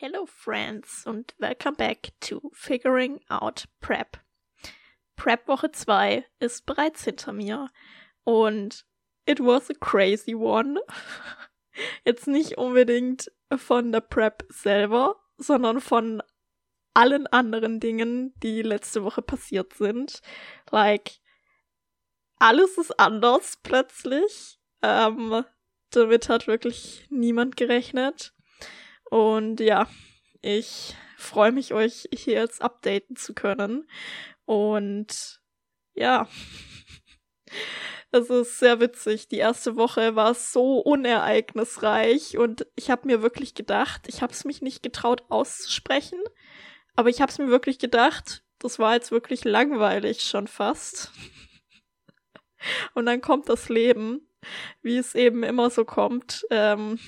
Hello friends und welcome back to Figuring Out Prep. Prep Woche 2 ist bereits hinter mir und it was a crazy one. Jetzt nicht unbedingt von der Prep selber, sondern von allen anderen Dingen, die letzte Woche passiert sind. Like, alles ist anders plötzlich. Ähm, damit hat wirklich niemand gerechnet. Und ja, ich freue mich, euch hier jetzt updaten zu können. Und ja, es ist sehr witzig. Die erste Woche war so unereignisreich und ich habe mir wirklich gedacht, ich habe es mich nicht getraut auszusprechen, aber ich habe es mir wirklich gedacht, das war jetzt wirklich langweilig schon fast. Und dann kommt das Leben, wie es eben immer so kommt. Ähm,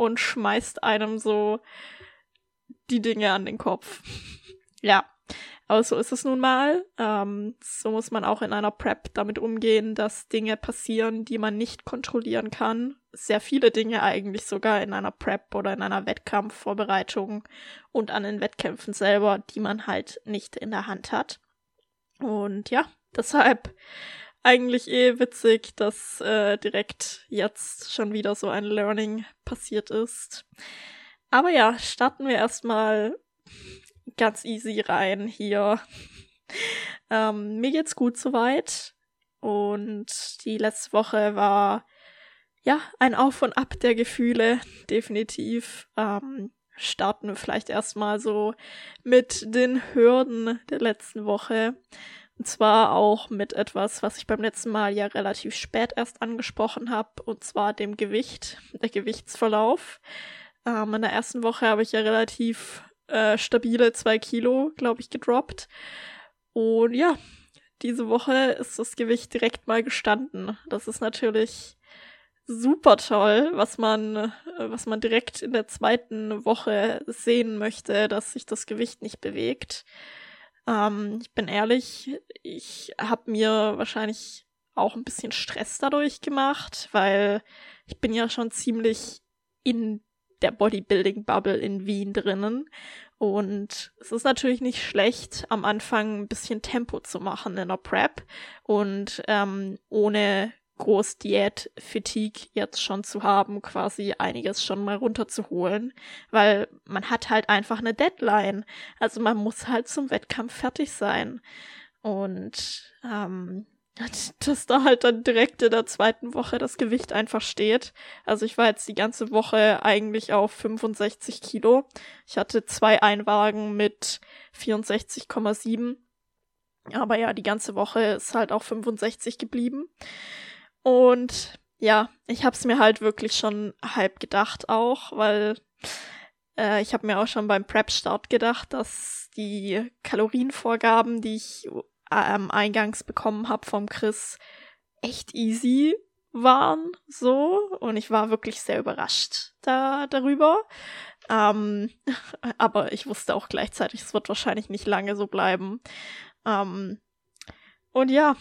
und schmeißt einem so die Dinge an den Kopf. ja, aber so ist es nun mal. Ähm, so muss man auch in einer Prep damit umgehen, dass Dinge passieren, die man nicht kontrollieren kann. Sehr viele Dinge eigentlich sogar in einer Prep oder in einer Wettkampfvorbereitung und an den Wettkämpfen selber, die man halt nicht in der Hand hat. Und ja, deshalb eigentlich eh witzig, dass äh, direkt jetzt schon wieder so ein Learning passiert ist. Aber ja, starten wir erstmal ganz easy rein hier. ähm, mir geht's gut soweit. Und die letzte Woche war ja ein Auf und Ab der Gefühle, definitiv. Ähm, starten wir vielleicht erstmal so mit den Hürden der letzten Woche. Und zwar auch mit etwas, was ich beim letzten Mal ja relativ spät erst angesprochen habe, und zwar dem Gewicht, der Gewichtsverlauf. Ähm, in der ersten Woche habe ich ja relativ äh, stabile zwei Kilo, glaube ich, gedroppt. Und ja, diese Woche ist das Gewicht direkt mal gestanden. Das ist natürlich super toll, was man, äh, was man direkt in der zweiten Woche sehen möchte, dass sich das Gewicht nicht bewegt. Ähm, ich bin ehrlich, ich habe mir wahrscheinlich auch ein bisschen Stress dadurch gemacht, weil ich bin ja schon ziemlich in der Bodybuilding-Bubble in Wien drinnen. Und es ist natürlich nicht schlecht, am Anfang ein bisschen Tempo zu machen in der Prep und ähm, ohne groß Diät-Fatigue jetzt schon zu haben, quasi einiges schon mal runterzuholen, weil man hat halt einfach eine Deadline. Also man muss halt zum Wettkampf fertig sein. Und ähm, dass da halt dann direkt in der zweiten Woche das Gewicht einfach steht. Also ich war jetzt die ganze Woche eigentlich auf 65 Kilo. Ich hatte zwei Einwagen mit 64,7. Aber ja, die ganze Woche ist halt auch 65 geblieben. Und ja, ich habe es mir halt wirklich schon halb gedacht auch, weil äh, ich habe mir auch schon beim Prep-Start gedacht, dass die Kalorienvorgaben, die ich ähm, eingangs bekommen habe vom Chris, echt easy waren so und ich war wirklich sehr überrascht da darüber. Ähm, aber ich wusste auch gleichzeitig, es wird wahrscheinlich nicht lange so bleiben. Ähm, und ja,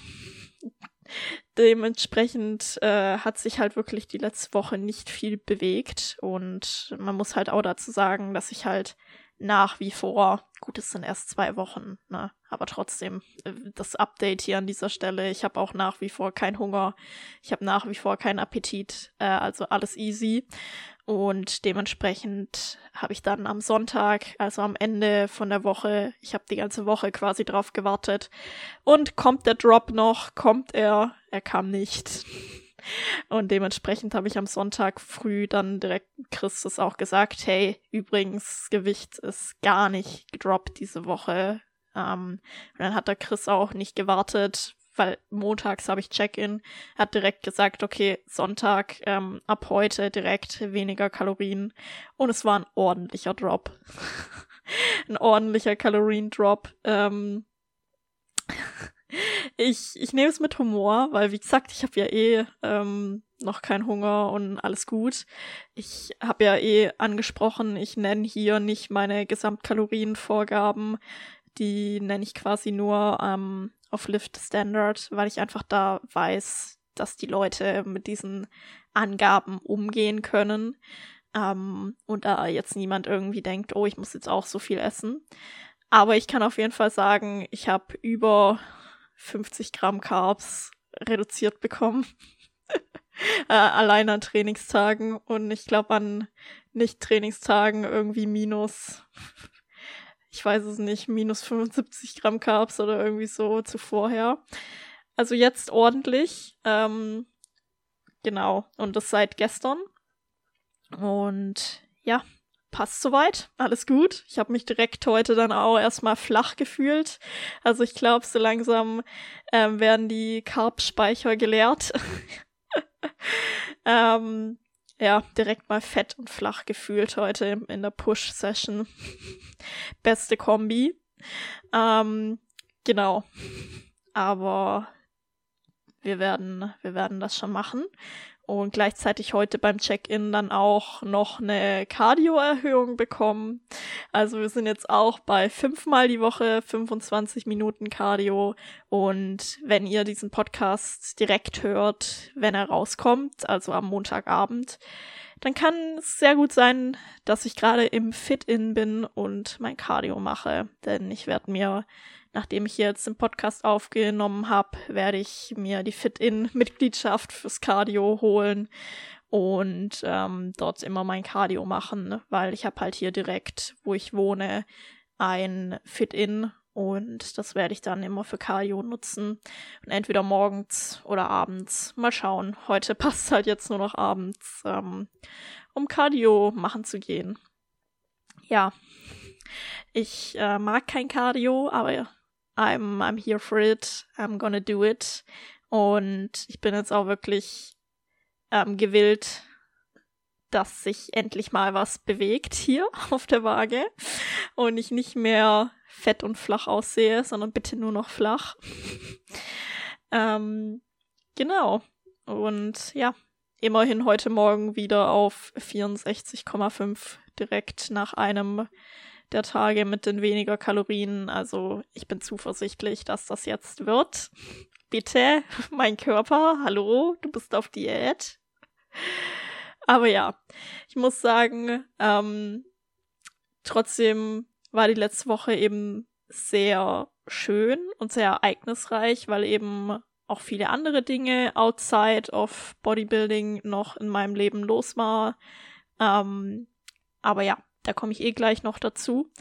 Dementsprechend äh, hat sich halt wirklich die letzte Woche nicht viel bewegt und man muss halt auch dazu sagen, dass ich halt nach wie vor, gut, es sind erst zwei Wochen, ne, aber trotzdem äh, das Update hier an dieser Stelle. Ich habe auch nach wie vor keinen Hunger, ich habe nach wie vor keinen Appetit, äh, also alles easy. Und dementsprechend habe ich dann am Sonntag, also am Ende von der Woche, ich habe die ganze Woche quasi drauf gewartet. Und kommt der Drop noch? Kommt er? Er kam nicht. Und dementsprechend habe ich am Sonntag früh dann direkt Christus auch gesagt, hey, übrigens, Gewicht ist gar nicht gedroppt diese Woche. Ähm, und dann hat der Chris auch nicht gewartet, weil montags habe ich Check-in, hat direkt gesagt, okay, Sonntag ähm, ab heute direkt weniger Kalorien und es war ein ordentlicher Drop. ein ordentlicher Kaloriendrop. Ähm, ich ich nehme es mit Humor, weil wie gesagt, ich habe ja eh ähm, noch keinen Hunger und alles gut. Ich habe ja eh angesprochen, ich nenne hier nicht meine Gesamtkalorienvorgaben, die nenne ich quasi nur ähm, auf Lift Standard, weil ich einfach da weiß, dass die Leute mit diesen Angaben umgehen können. Ähm, und da jetzt niemand irgendwie denkt, oh, ich muss jetzt auch so viel essen. Aber ich kann auf jeden Fall sagen, ich habe über 50 Gramm Carbs reduziert bekommen. äh, allein an Trainingstagen und ich glaube an Nicht-Trainingstagen irgendwie minus, ich weiß es nicht, minus 75 Gramm Carbs oder irgendwie so zuvorher. Also jetzt ordentlich. Ähm, genau. Und das seit gestern. Und ja, passt soweit, alles gut. Ich habe mich direkt heute dann auch erstmal flach gefühlt. Also ich glaube, so langsam ähm, werden die Carb-Speicher geleert. ähm, ja, direkt mal fett und flach gefühlt heute in der Push-Session. Beste Kombi. Ähm, genau. Aber wir werden, wir werden das schon machen und gleichzeitig heute beim Check-in dann auch noch eine Cardio-Erhöhung bekommen. Also wir sind jetzt auch bei fünfmal die Woche 25 Minuten Cardio und wenn ihr diesen Podcast direkt hört, wenn er rauskommt, also am Montagabend, dann kann es sehr gut sein, dass ich gerade im Fit-In bin und mein Cardio mache, denn ich werde mir nachdem ich jetzt den Podcast aufgenommen habe, werde ich mir die Fit-In-Mitgliedschaft fürs Cardio holen und ähm, dort immer mein Cardio machen, weil ich habe halt hier direkt, wo ich wohne, ein Fit-In und das werde ich dann immer für Cardio nutzen. Und entweder morgens oder abends. Mal schauen. Heute passt halt jetzt nur noch abends, ähm, um Cardio machen zu gehen. Ja. Ich äh, mag kein Cardio, aber I'm, I'm here for it, I'm gonna do it. Und ich bin jetzt auch wirklich ähm, gewillt, dass sich endlich mal was bewegt hier auf der Waage und ich nicht mehr fett und flach aussehe, sondern bitte nur noch flach. ähm, genau. Und ja, immerhin heute Morgen wieder auf 64,5 direkt nach einem der Tage mit den weniger Kalorien. Also ich bin zuversichtlich, dass das jetzt wird. Bitte, mein Körper, hallo, du bist auf Diät. Aber ja, ich muss sagen, ähm, trotzdem war die letzte Woche eben sehr schön und sehr ereignisreich, weil eben auch viele andere Dinge outside of Bodybuilding noch in meinem Leben los war. Ähm, aber ja, da komme ich eh gleich noch dazu.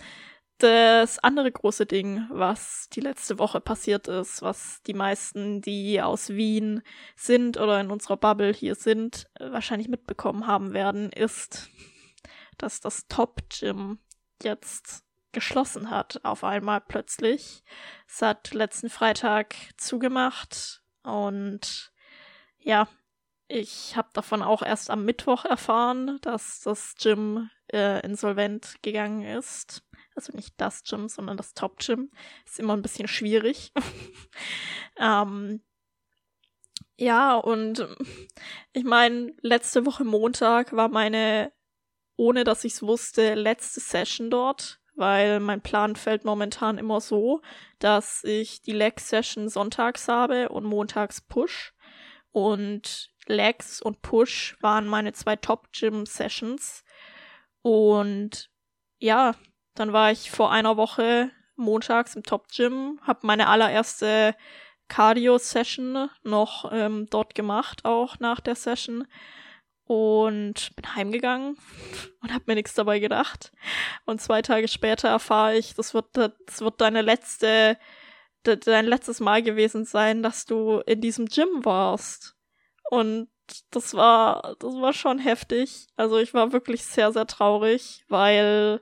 Das andere große Ding, was die letzte Woche passiert ist, was die meisten, die aus Wien sind oder in unserer Bubble hier sind, wahrscheinlich mitbekommen haben werden, ist, dass das Top Gym jetzt geschlossen hat, auf einmal plötzlich. Es hat letzten Freitag zugemacht und ja, ich habe davon auch erst am Mittwoch erfahren, dass das Gym äh, insolvent gegangen ist. Also nicht das Gym, sondern das Top Gym. Ist immer ein bisschen schwierig. ähm, ja, und ich meine, letzte Woche Montag war meine, ohne dass ich es wusste, letzte Session dort, weil mein Plan fällt momentan immer so, dass ich die Leg-Session sonntags habe und montags Push. Und Legs und Push waren meine zwei Top-Gym-Sessions. Und ja, dann war ich vor einer Woche montags im Top Gym, habe meine allererste Cardio-Session noch ähm, dort gemacht, auch nach der Session. Und bin heimgegangen und habe mir nichts dabei gedacht. Und zwei Tage später erfahre ich, das wird, das wird deine letzte, dein letztes Mal gewesen sein, dass du in diesem Gym warst. Und das war, das war schon heftig. Also ich war wirklich sehr, sehr traurig, weil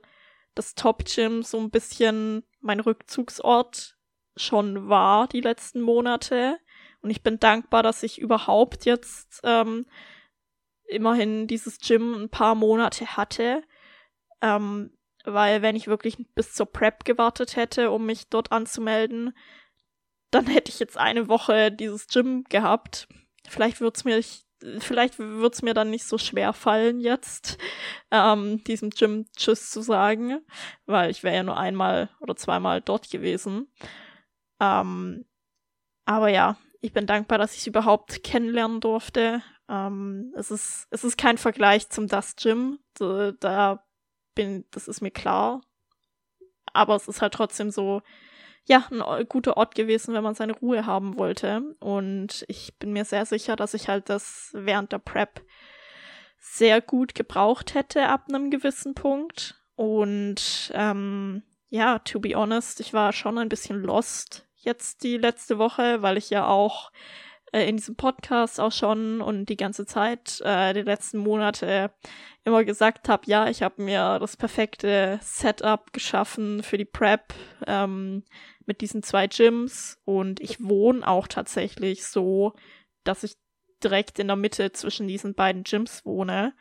das Top Gym so ein bisschen mein Rückzugsort schon war die letzten Monate. Und ich bin dankbar, dass ich überhaupt jetzt ähm, immerhin dieses Gym ein paar Monate hatte. Ähm, weil wenn ich wirklich bis zur Prep gewartet hätte, um mich dort anzumelden, dann hätte ich jetzt eine Woche dieses Gym gehabt. Vielleicht würde es mir vielleicht wird es mir dann nicht so schwer fallen jetzt, ähm, diesem Gym Tschüss zu sagen, weil ich wäre ja nur einmal oder zweimal dort gewesen. Ähm, aber ja, ich bin dankbar, dass ich es überhaupt kennenlernen durfte Ähm, es, ist, es ist kein Vergleich zum Dust Gym. Da, da bin, das ist mir klar. Aber es ist halt trotzdem so, ja, ein guter Ort gewesen, wenn man seine Ruhe haben wollte. Und ich bin mir sehr sicher, dass ich halt das während der Prep sehr gut gebraucht hätte ab einem gewissen Punkt. Und ähm, ja, to be honest, ich war schon ein bisschen lost jetzt die letzte Woche, weil ich ja auch äh, in diesem Podcast auch schon und die ganze Zeit, äh, die letzten Monate immer gesagt habe, ja, ich habe mir das perfekte Setup geschaffen für die Prep ähm, mit diesen zwei Gyms und ich wohne auch tatsächlich so, dass ich direkt in der Mitte zwischen diesen beiden Gyms wohne,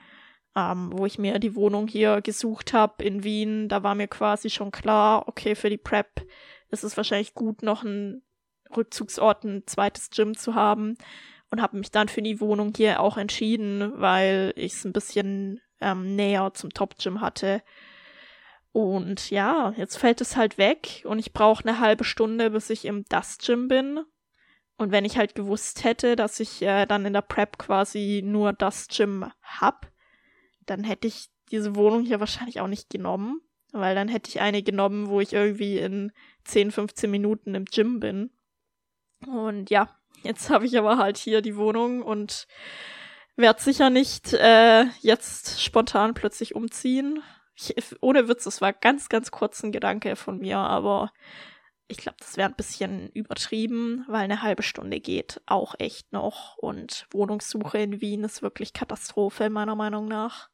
ähm, wo ich mir die Wohnung hier gesucht habe in Wien. Da war mir quasi schon klar, okay, für die Prep ist es wahrscheinlich gut, noch ein Rückzugsort, ein zweites Gym zu haben und habe mich dann für die Wohnung hier auch entschieden, weil ich es ein bisschen ähm, näher zum Top Gym hatte. Und ja, jetzt fällt es halt weg und ich brauche eine halbe Stunde, bis ich im Dust Gym bin. Und wenn ich halt gewusst hätte, dass ich äh, dann in der Prep quasi nur das Gym hab, dann hätte ich diese Wohnung hier wahrscheinlich auch nicht genommen, weil dann hätte ich eine genommen, wo ich irgendwie in 10, 15 Minuten im Gym bin. Und ja, jetzt habe ich aber halt hier die Wohnung und werde sicher nicht äh, jetzt spontan plötzlich umziehen. Ich, ohne Witz, es war ganz, ganz kurz ein Gedanke von mir, aber ich glaube, das wäre ein bisschen übertrieben, weil eine halbe Stunde geht auch echt noch und Wohnungssuche in Wien ist wirklich Katastrophe, meiner Meinung nach.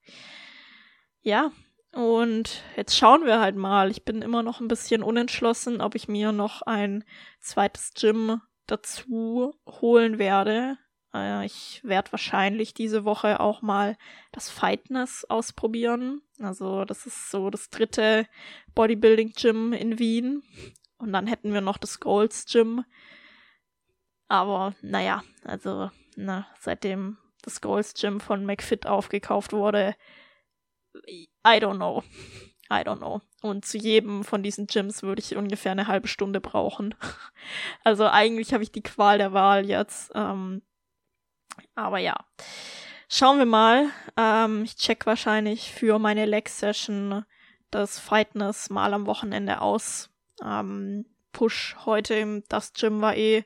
Ja, und jetzt schauen wir halt mal. Ich bin immer noch ein bisschen unentschlossen, ob ich mir noch ein zweites Gym dazu holen werde. Äh, ich werde wahrscheinlich diese Woche auch mal das Fightness ausprobieren. Also das ist so das dritte Bodybuilding Gym in Wien. Und dann hätten wir noch das Golds Gym. Aber naja, also na, seitdem das Golds Gym von McFit aufgekauft wurde, I don't know. I don't know. Und zu jedem von diesen Gyms würde ich ungefähr eine halbe Stunde brauchen. Also eigentlich habe ich die Qual der Wahl jetzt. Ähm, aber ja. Schauen wir mal. Ähm, ich check wahrscheinlich für meine Leg-Session das Fightness mal am Wochenende aus. Ähm, Push heute im Das Gym war eh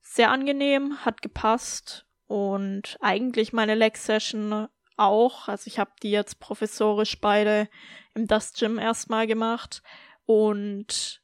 sehr angenehm, hat gepasst und eigentlich meine Leg-Session auch. Also ich habe die jetzt professorisch beide im Dust Gym erstmal gemacht. Und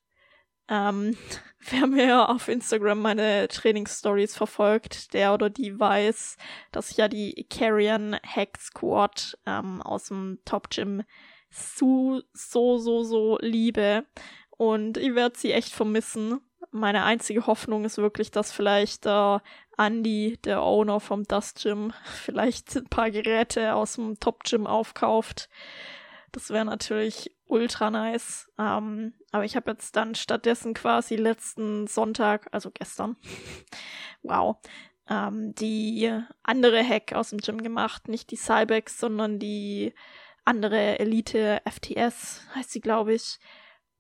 ähm, wer mir auf Instagram meine Trainingsstories verfolgt, der oder die weiß, dass ich ja die Carrion Hack Squad ähm, aus dem Top Gym so, so, so, so liebe. Und ich werde sie echt vermissen. Meine einzige Hoffnung ist wirklich, dass vielleicht äh, Andy, der Owner vom Dust Gym, vielleicht ein paar Geräte aus dem Top Gym aufkauft. Das wäre natürlich ultra nice. Ähm, aber ich habe jetzt dann stattdessen quasi letzten Sonntag, also gestern, wow, ähm, die andere Hack aus dem Gym gemacht. Nicht die Cybex, sondern die andere Elite FTS, heißt sie, glaube ich.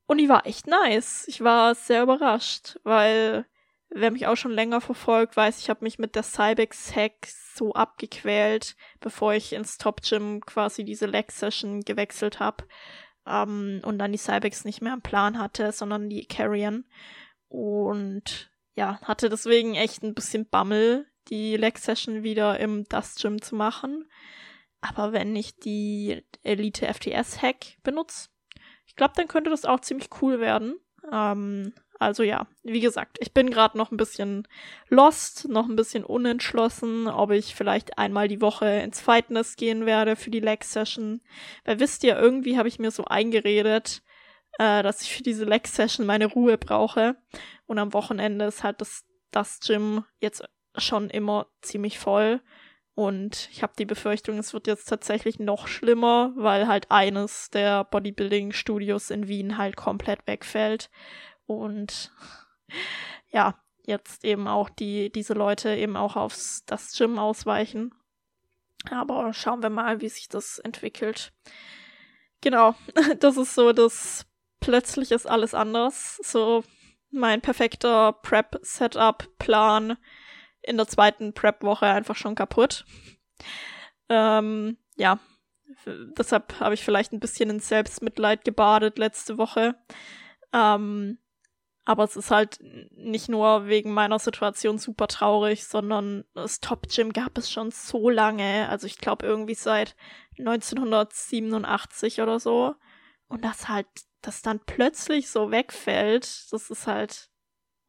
Und die war echt nice. Ich war sehr überrascht, weil wer mich auch schon länger verfolgt, weiß, ich habe mich mit der Cybex-Hack so abgequält, bevor ich ins Top Gym quasi diese Leg-Session gewechselt habe ähm, und dann die Cybex nicht mehr im Plan hatte, sondern die Carrion. Und ja, hatte deswegen echt ein bisschen Bammel, die Leg-Session wieder im Dust Gym zu machen. Aber wenn ich die Elite FTS Hack benutze, ich glaube, dann könnte das auch ziemlich cool werden. Ähm, also ja, wie gesagt, ich bin gerade noch ein bisschen lost, noch ein bisschen unentschlossen, ob ich vielleicht einmal die Woche ins Fightness gehen werde für die Leg Session. Weil wisst ihr, irgendwie habe ich mir so eingeredet, äh, dass ich für diese Leg Session meine Ruhe brauche. Und am Wochenende ist halt das, das Gym jetzt schon immer ziemlich voll. Und ich habe die Befürchtung, es wird jetzt tatsächlich noch schlimmer, weil halt eines der Bodybuilding-Studios in Wien halt komplett wegfällt. Und ja, jetzt eben auch die, diese Leute eben auch aufs das Gym ausweichen. Aber schauen wir mal, wie sich das entwickelt. Genau, das ist so das plötzlich ist alles anders. So mein perfekter Prep-Setup-Plan in der zweiten Prep-Woche einfach schon kaputt. Ähm, ja, deshalb habe ich vielleicht ein bisschen in Selbstmitleid gebadet letzte Woche. Ähm, aber es ist halt nicht nur wegen meiner Situation super traurig, sondern das Top Gym gab es schon so lange. Also ich glaube irgendwie seit 1987 oder so. Und das halt, das dann plötzlich so wegfällt, das ist halt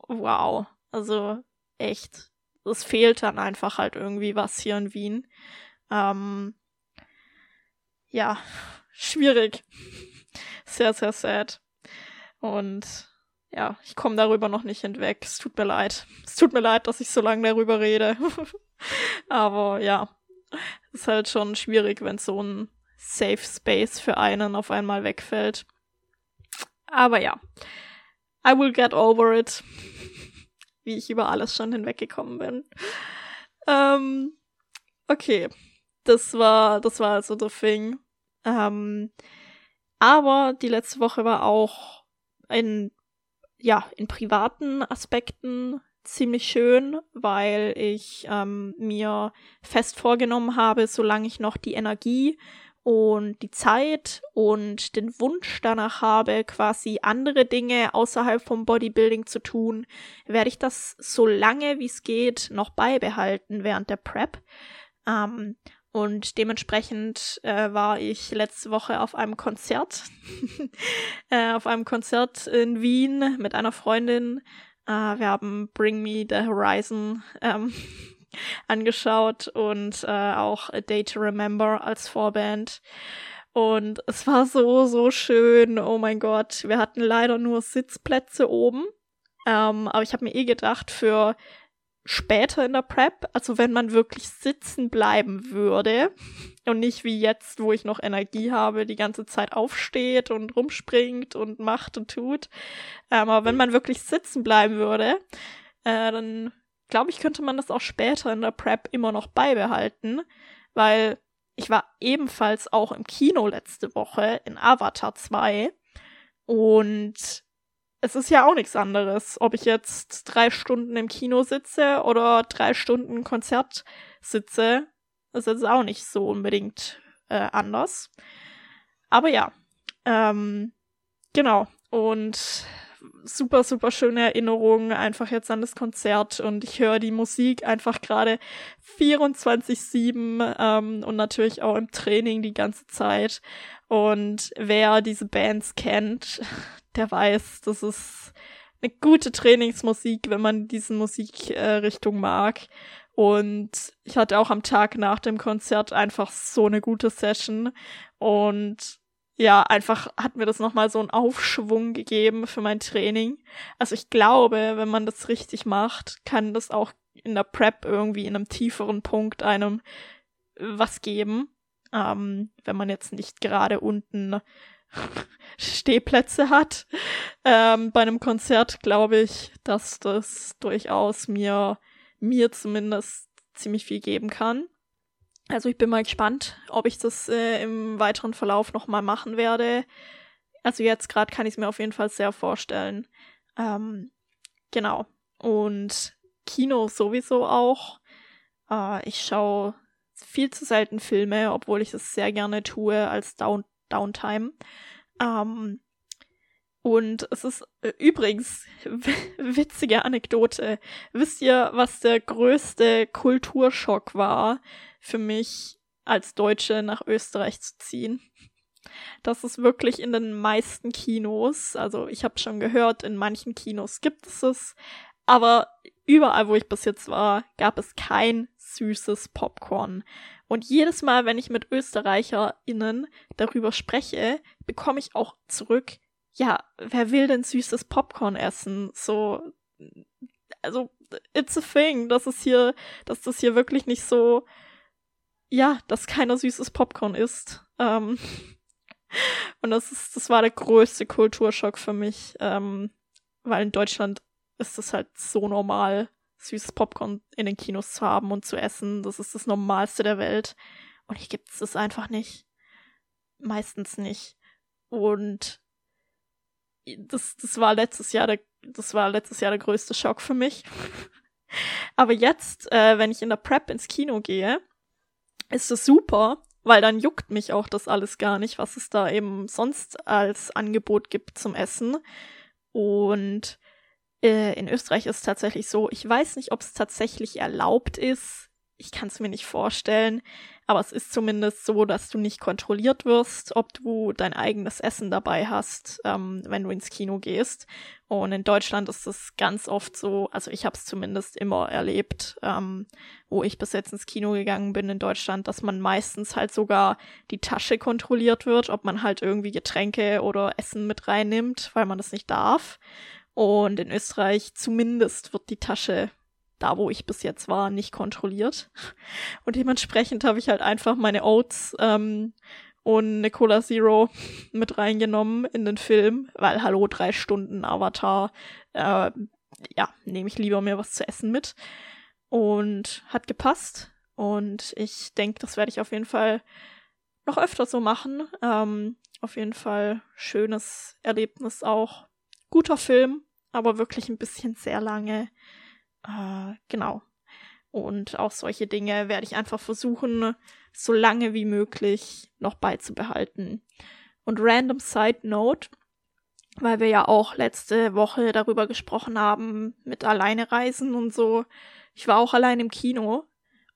wow. Also echt. Es fehlt dann einfach halt irgendwie was hier in Wien. Ähm, ja, schwierig. Sehr, sehr sad. Und ja, ich komme darüber noch nicht hinweg. Es tut mir leid. Es tut mir leid, dass ich so lange darüber rede. Aber ja, es ist halt schon schwierig, wenn so ein Safe Space für einen auf einmal wegfällt. Aber ja, I will get over it. Wie ich über alles schon hinweggekommen bin. Ähm, okay, das war, das war also The Thing. Ähm, aber die letzte Woche war auch ein ja, in privaten Aspekten ziemlich schön, weil ich ähm, mir fest vorgenommen habe, solange ich noch die Energie und die Zeit und den Wunsch danach habe, quasi andere Dinge außerhalb vom Bodybuilding zu tun, werde ich das so lange wie es geht noch beibehalten während der Prep. Ähm, und dementsprechend äh, war ich letzte Woche auf einem Konzert, äh, auf einem Konzert in Wien mit einer Freundin. Äh, wir haben Bring Me the Horizon ähm, angeschaut und äh, auch A Day to Remember als Vorband. Und es war so, so schön. Oh mein Gott. Wir hatten leider nur Sitzplätze oben. Ähm, aber ich habe mir eh gedacht, für später in der Prep, also wenn man wirklich sitzen bleiben würde und nicht wie jetzt, wo ich noch Energie habe, die ganze Zeit aufsteht und rumspringt und macht und tut. Ähm, aber wenn man wirklich sitzen bleiben würde, äh, dann glaube ich, könnte man das auch später in der Prep immer noch beibehalten, weil ich war ebenfalls auch im Kino letzte Woche in Avatar 2 und es ist ja auch nichts anderes, ob ich jetzt drei Stunden im Kino sitze oder drei Stunden Konzert sitze. Das ist auch nicht so unbedingt äh, anders. Aber ja, ähm, genau. Und super, super schöne Erinnerungen einfach jetzt an das Konzert und ich höre die Musik einfach gerade 24-7 ähm, und natürlich auch im Training die ganze Zeit. Und wer diese Bands kennt, der weiß, das ist eine gute Trainingsmusik, wenn man diese Musikrichtung äh, mag. Und ich hatte auch am Tag nach dem Konzert einfach so eine gute Session. Und ja, einfach hat mir das nochmal so einen Aufschwung gegeben für mein Training. Also ich glaube, wenn man das richtig macht, kann das auch in der Prep irgendwie in einem tieferen Punkt einem was geben. Ähm, wenn man jetzt nicht gerade unten Stehplätze hat. Ähm, bei einem Konzert glaube ich, dass das durchaus mir, mir zumindest ziemlich viel geben kann. Also ich bin mal gespannt, ob ich das äh, im weiteren Verlauf nochmal machen werde. Also jetzt gerade kann ich es mir auf jeden Fall sehr vorstellen. Ähm, genau. Und Kino sowieso auch. Äh, ich schaue viel zu selten Filme, obwohl ich es sehr gerne tue als Down Downtime. Ähm, und es ist äh, übrigens witzige Anekdote. Wisst ihr, was der größte Kulturschock war für mich als Deutsche nach Österreich zu ziehen? Das ist wirklich in den meisten Kinos, also ich habe schon gehört, in manchen Kinos gibt es es, aber überall, wo ich bis jetzt war, gab es kein süßes Popcorn. Und jedes Mal, wenn ich mit ÖsterreicherInnen darüber spreche, bekomme ich auch zurück, ja, wer will denn süßes Popcorn essen? So, also, it's a thing, dass es hier, dass das hier wirklich nicht so, ja, dass keiner süßes Popcorn isst. Ähm, und das ist, das war der größte Kulturschock für mich, ähm, weil in Deutschland ist es halt so normal, süßes Popcorn in den Kinos zu haben und zu essen. Das ist das Normalste der Welt. Und hier gibt es das einfach nicht. Meistens nicht. Und das, das war letztes Jahr der, das war letztes Jahr der größte Schock für mich. Aber jetzt, äh, wenn ich in der Prep ins Kino gehe, ist es super, weil dann juckt mich auch das alles gar nicht, was es da eben sonst als Angebot gibt zum Essen. Und äh, in Österreich ist es tatsächlich so, ich weiß nicht, ob es tatsächlich erlaubt ist. Ich kann es mir nicht vorstellen, aber es ist zumindest so, dass du nicht kontrolliert wirst, ob du dein eigenes Essen dabei hast, ähm, wenn du ins Kino gehst. Und in Deutschland ist es ganz oft so, also ich habe es zumindest immer erlebt, ähm, wo ich bis jetzt ins Kino gegangen bin in Deutschland, dass man meistens halt sogar die Tasche kontrolliert wird, ob man halt irgendwie Getränke oder Essen mit reinnimmt, weil man das nicht darf. Und in Österreich zumindest wird die Tasche da wo ich bis jetzt war, nicht kontrolliert. Und dementsprechend habe ich halt einfach meine Oats ähm, und eine Cola Zero mit reingenommen in den Film, weil hallo, drei Stunden Avatar, äh, ja, nehme ich lieber mir was zu essen mit. Und hat gepasst. Und ich denke, das werde ich auf jeden Fall noch öfter so machen. Ähm, auf jeden Fall schönes Erlebnis auch. Guter Film, aber wirklich ein bisschen sehr lange. Äh, genau. Und auch solche Dinge werde ich einfach versuchen, so lange wie möglich noch beizubehalten. Und random Side Note, weil wir ja auch letzte Woche darüber gesprochen haben mit alleine reisen und so. Ich war auch allein im Kino.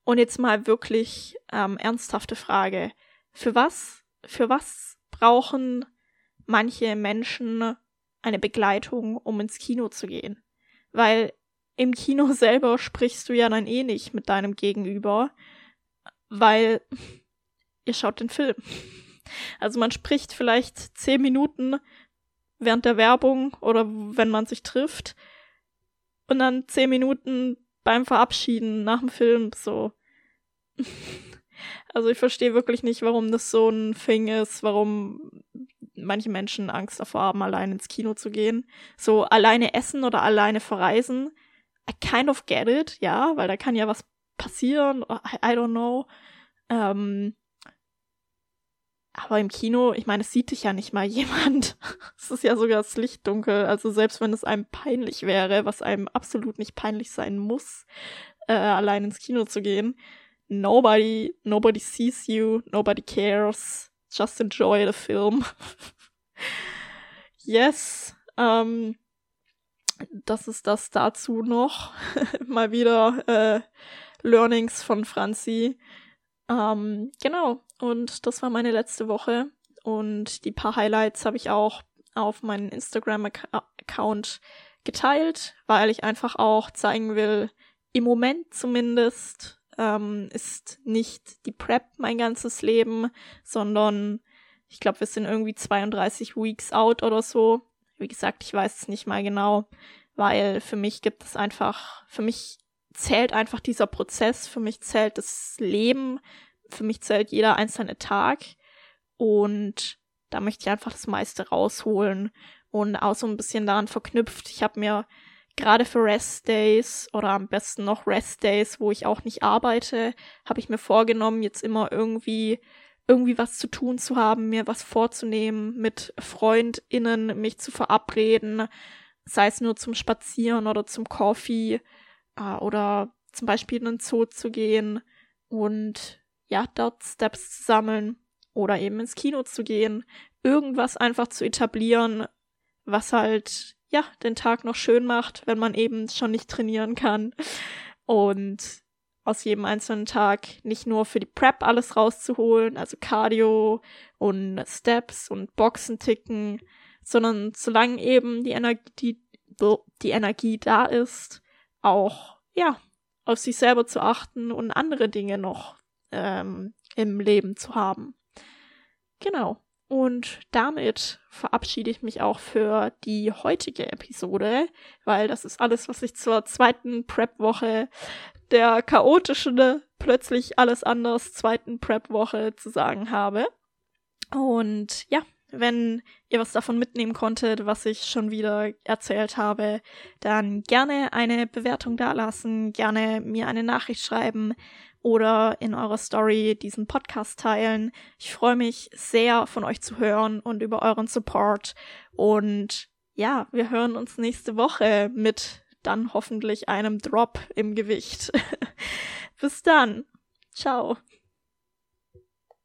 Und jetzt mal wirklich ähm, ernsthafte Frage. Für was, für was brauchen manche Menschen eine Begleitung, um ins Kino zu gehen? Weil im Kino selber sprichst du ja dann eh nicht mit deinem Gegenüber, weil ihr schaut den Film. Also man spricht vielleicht zehn Minuten während der Werbung oder wenn man sich trifft und dann zehn Minuten beim Verabschieden nach dem Film so. Also ich verstehe wirklich nicht, warum das so ein Thing ist, warum manche Menschen Angst davor haben, allein ins Kino zu gehen. So alleine essen oder alleine verreisen I kind of get it, ja, weil da kann ja was passieren, I, I don't know. Ähm, aber im Kino, ich meine, es sieht dich ja nicht mal jemand. es ist ja sogar das Licht dunkel. Also selbst wenn es einem peinlich wäre, was einem absolut nicht peinlich sein muss, äh, allein ins Kino zu gehen, nobody, nobody sees you, nobody cares. Just enjoy the film. yes. Ähm, das ist das dazu noch. Mal wieder äh, Learnings von Franzi. Ähm, genau, und das war meine letzte Woche. Und die paar Highlights habe ich auch auf meinen Instagram-Account geteilt, weil ich einfach auch zeigen will, im Moment zumindest ähm, ist nicht die Prep mein ganzes Leben, sondern ich glaube, wir sind irgendwie 32 Weeks out oder so. Wie gesagt, ich weiß es nicht mal genau, weil für mich gibt es einfach, für mich zählt einfach dieser Prozess, für mich zählt das Leben, für mich zählt jeder einzelne Tag und da möchte ich einfach das meiste rausholen und auch so ein bisschen daran verknüpft. Ich habe mir gerade für Rest Days oder am besten noch Rest Days, wo ich auch nicht arbeite, habe ich mir vorgenommen, jetzt immer irgendwie irgendwie was zu tun zu haben, mir was vorzunehmen, mit FreundInnen mich zu verabreden, sei es nur zum Spazieren oder zum Coffee äh, oder zum Beispiel in den Zoo zu gehen und ja, dort Steps zu sammeln oder eben ins Kino zu gehen, irgendwas einfach zu etablieren, was halt ja den Tag noch schön macht, wenn man eben schon nicht trainieren kann. Und aus jedem einzelnen Tag nicht nur für die Prep alles rauszuholen, also Cardio und Steps und Boxen ticken, sondern solange eben die Energie, die, die Energie da ist, auch ja auf sich selber zu achten und andere Dinge noch ähm, im Leben zu haben. Genau. Und damit verabschiede ich mich auch für die heutige Episode, weil das ist alles, was ich zur zweiten Prep-Woche der chaotischen, plötzlich alles anders zweiten Prep-Woche zu sagen habe. Und ja, wenn ihr was davon mitnehmen konntet, was ich schon wieder erzählt habe, dann gerne eine Bewertung dalassen, gerne mir eine Nachricht schreiben oder in eurer Story diesen Podcast teilen. Ich freue mich sehr von euch zu hören und über euren Support. Und ja, wir hören uns nächste Woche mit dann hoffentlich einem Drop im Gewicht. Bis dann. Ciao.